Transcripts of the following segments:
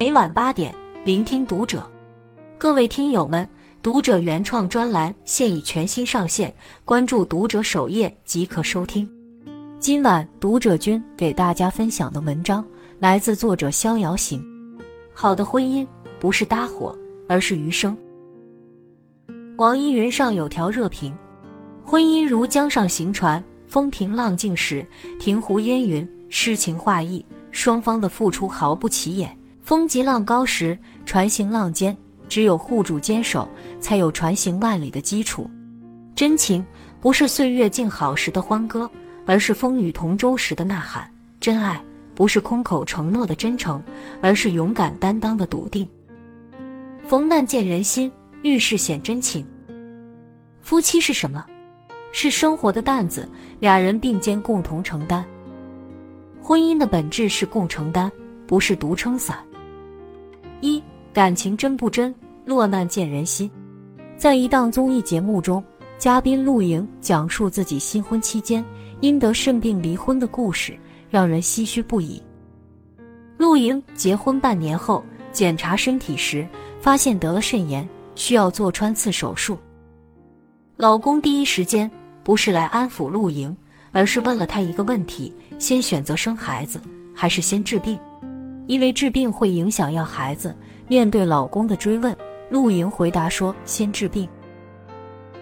每晚八点，聆听读者。各位听友们，读者原创专栏现已全新上线，关注读者首页即可收听。今晚读者君给大家分享的文章来自作者逍遥行。好的婚姻不是搭伙，而是余生。网易云上有条热评：婚姻如江上行船，风平浪静时，亭湖烟云，诗情画意，双方的付出毫不起眼；风急浪高时，船行浪尖，只有互助坚守，才有船行万里的基础。真情不是岁月静好时的欢歌，而是风雨同舟时的呐喊；真爱不是空口承诺的真诚，而是勇敢担当的笃定。逢难见人心。遇事显真情。夫妻是什么？是生活的担子，俩人并肩共同承担。婚姻的本质是共承担，不是独撑伞。感情真不真？落难见人心。在一档综艺节目中，嘉宾陆莹讲述自己新婚期间因得肾病离婚的故事，让人唏嘘不已。陆莹结婚半年后，检查身体时发现得了肾炎。需要做穿刺手术，老公第一时间不是来安抚陆莹，而是问了她一个问题：先选择生孩子还是先治病？因为治病会影响要孩子。面对老公的追问，陆莹回答说：先治病。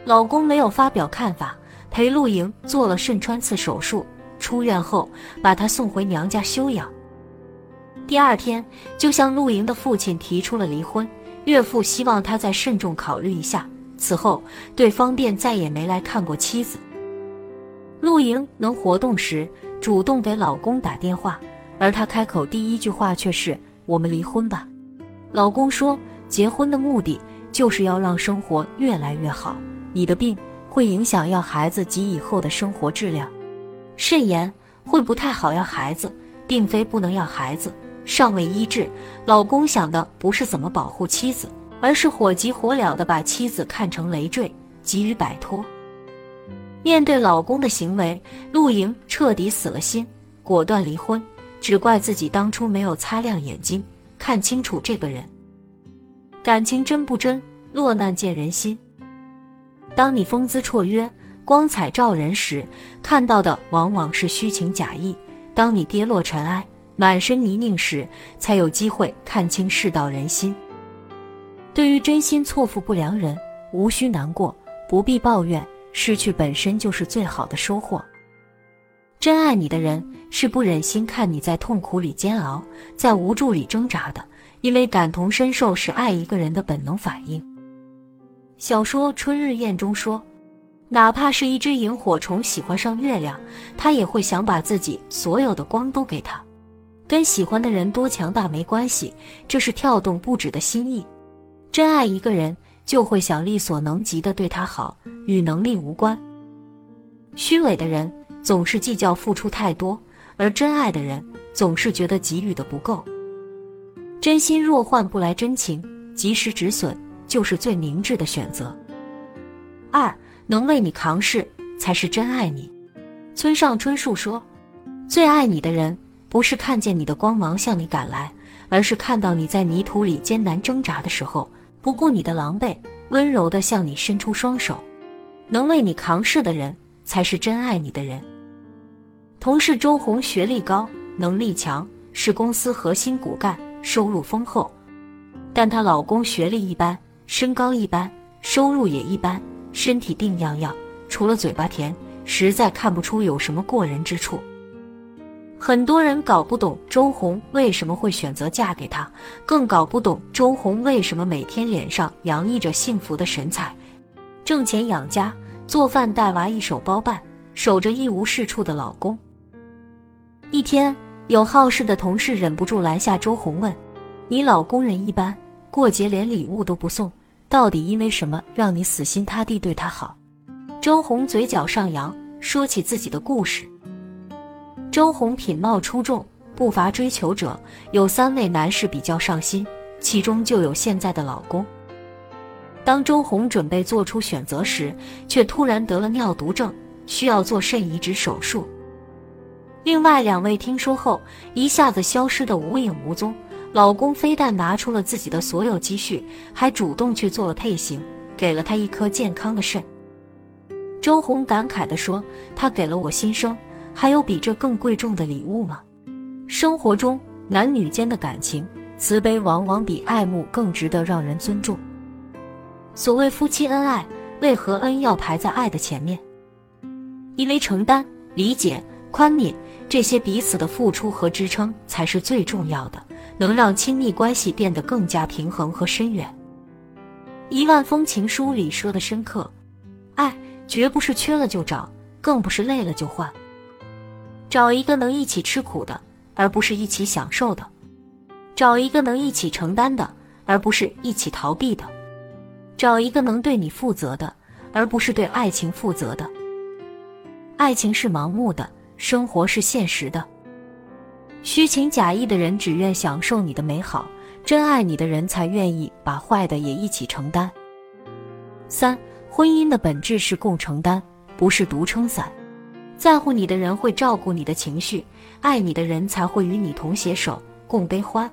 老公没有发表看法，陪陆莹做了肾穿刺手术。出院后，把她送回娘家休养。第二天，就向陆莹的父亲提出了离婚。岳父希望他再慎重考虑一下。此后，对方便再也没来看过妻子。陆莹能活动时，主动给老公打电话，而她开口第一句话却是：“我们离婚吧。”老公说：“结婚的目的就是要让生活越来越好。你的病会影响要孩子及以后的生活质量。肾炎会不太好要孩子，并非不能要孩子。”尚未医治，老公想的不是怎么保护妻子，而是火急火燎的把妻子看成累赘，急于摆脱。面对老公的行为，陆莹彻底死了心，果断离婚，只怪自己当初没有擦亮眼睛，看清楚这个人。感情真不真？落难见人心。当你风姿绰约、光彩照人时，看到的往往是虚情假意；当你跌落尘埃。满身泥泞时，才有机会看清世道人心。对于真心错付不良人，无需难过，不必抱怨，失去本身就是最好的收获。真爱你的人是不忍心看你在痛苦里煎熬，在无助里挣扎的，因为感同身受是爱一个人的本能反应。小说《春日宴》中说，哪怕是一只萤火虫喜欢上月亮，它也会想把自己所有的光都给他。跟喜欢的人多强大没关系，这是跳动不止的心意。真爱一个人，就会想力所能及的对他好，与能力无关。虚伪的人总是计较付出太多，而真爱的人总是觉得给予的不够。真心若换不来真情，及时止损就是最明智的选择。二，能为你扛事才是真爱你。村上春树说：“最爱你的人。”不是看见你的光芒向你赶来，而是看到你在泥土里艰难挣扎的时候，不顾你的狼狈，温柔地向你伸出双手。能为你扛事的人，才是真爱你的人。同事周红学历高，能力强，是公司核心骨干，收入丰厚。但她老公学历一般，身高一般，收入也一般，身体病殃殃，除了嘴巴甜，实在看不出有什么过人之处。很多人搞不懂周红为什么会选择嫁给他，更搞不懂周红为什么每天脸上洋溢着幸福的神采，挣钱养家，做饭带娃一手包办，守着一无是处的老公。一天，有好事的同事忍不住拦下周红问：“你老公人一般，过节连礼物都不送，到底因为什么让你死心塌地对他好？”周红嘴角上扬，说起自己的故事。周红品貌出众，不乏追求者，有三位男士比较上心，其中就有现在的老公。当周红准备做出选择时，却突然得了尿毒症，需要做肾移植手术。另外两位听说后，一下子消失得无影无踪，老公非但拿出了自己的所有积蓄，还主动去做了配型，给了她一颗健康的肾。周红感慨地说：“他给了我新生，还有比这更贵重的礼物吗？”生活中男女间的感情，慈悲往往比爱慕更值得让人尊重。所谓夫妻恩爱，为何恩要排在爱的前面？因为承担、理解、宽悯这些彼此的付出和支撑才是最重要的，能让亲密关系变得更加平衡和深远。《一万封情书》里说的深刻，爱。绝不是缺了就找，更不是累了就换。找一个能一起吃苦的，而不是一起享受的；找一个能一起承担的，而不是一起逃避的；找一个能对你负责的，而不是对爱情负责的。爱情是盲目的，生活是现实的。虚情假意的人只愿享受你的美好，真爱你的人才愿意把坏的也一起承担。三。婚姻的本质是共承担，不是独撑伞。在乎你的人会照顾你的情绪，爱你的人才会与你同携手，共悲欢。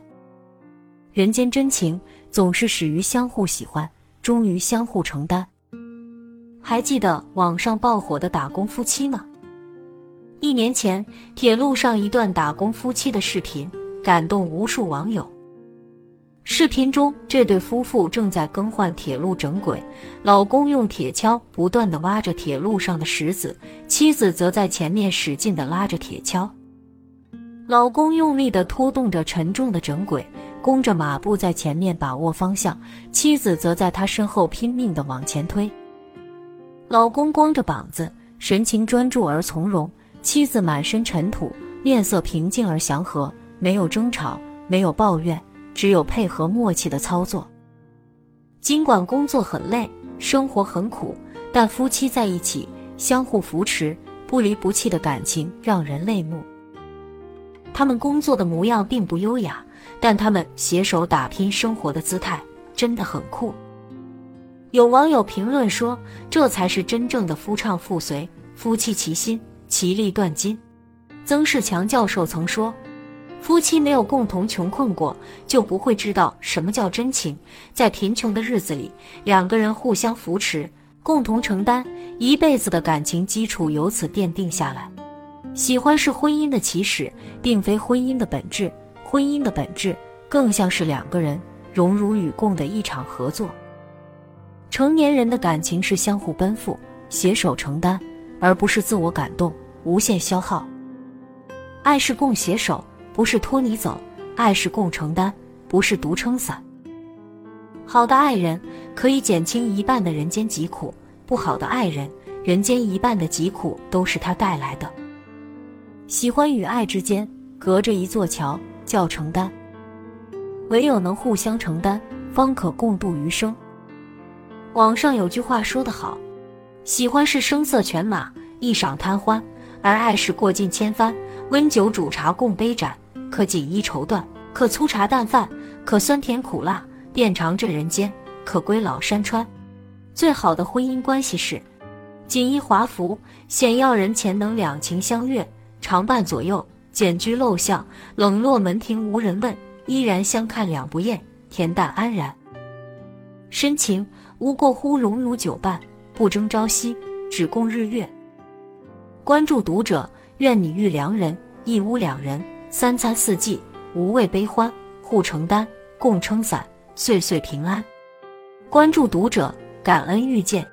人间真情总是始于相互喜欢，终于相互承担。还记得网上爆火的打工夫妻吗？一年前，铁路上一段打工夫妻的视频感动无数网友。视频中，这对夫妇正在更换铁路整轨，老公用铁锹不断地挖着铁路上的石子，妻子则在前面使劲地拉着铁锹。老公用力地拖动着沉重的整轨，弓着马步在前面把握方向，妻子则在他身后拼命地往前推。老公光着膀子，神情专注而从容；妻子满身尘土，面色平静而祥和，没有争吵，没有抱怨。只有配合默契的操作。尽管工作很累，生活很苦，但夫妻在一起，相互扶持，不离不弃的感情让人泪目。他们工作的模样并不优雅，但他们携手打拼生活的姿态真的很酷。有网友评论说：“这才是真正的夫唱妇随，夫妻齐心，其利断金。”曾仕强教授曾说。夫妻没有共同穷困过，就不会知道什么叫真情。在贫穷的日子里，两个人互相扶持，共同承担，一辈子的感情基础由此奠定下来。喜欢是婚姻的起始，并非婚姻的本质。婚姻的本质更像是两个人荣辱与共的一场合作。成年人的感情是相互奔赴、携手承担，而不是自我感动、无限消耗。爱是共携手。不是拖你走，爱是共承担，不是独撑伞。好的爱人可以减轻一半的人间疾苦，不好的爱人，人间一半的疾苦都是他带来的。喜欢与爱之间隔着一座桥，叫承担。唯有能互相承担，方可共度余生。网上有句话说得好：喜欢是声色犬马，一晌贪欢；而爱是过尽千帆，温酒煮茶共杯盏。可锦衣绸缎，可粗茶淡饭，可酸甜苦辣，遍尝这人间；可归老山川。最好的婚姻关系是：锦衣华服，显耀人前能两情相悦；常伴左右，简居陋巷，冷落门庭无人问，依然相看两不厌，恬淡安然。深情无过乎荣辱久伴，不争朝夕，只共日月。关注读者，愿你遇良人，一屋两人。三餐四季，无畏悲欢，互承担，共撑伞，岁岁平安。关注读者，感恩遇见。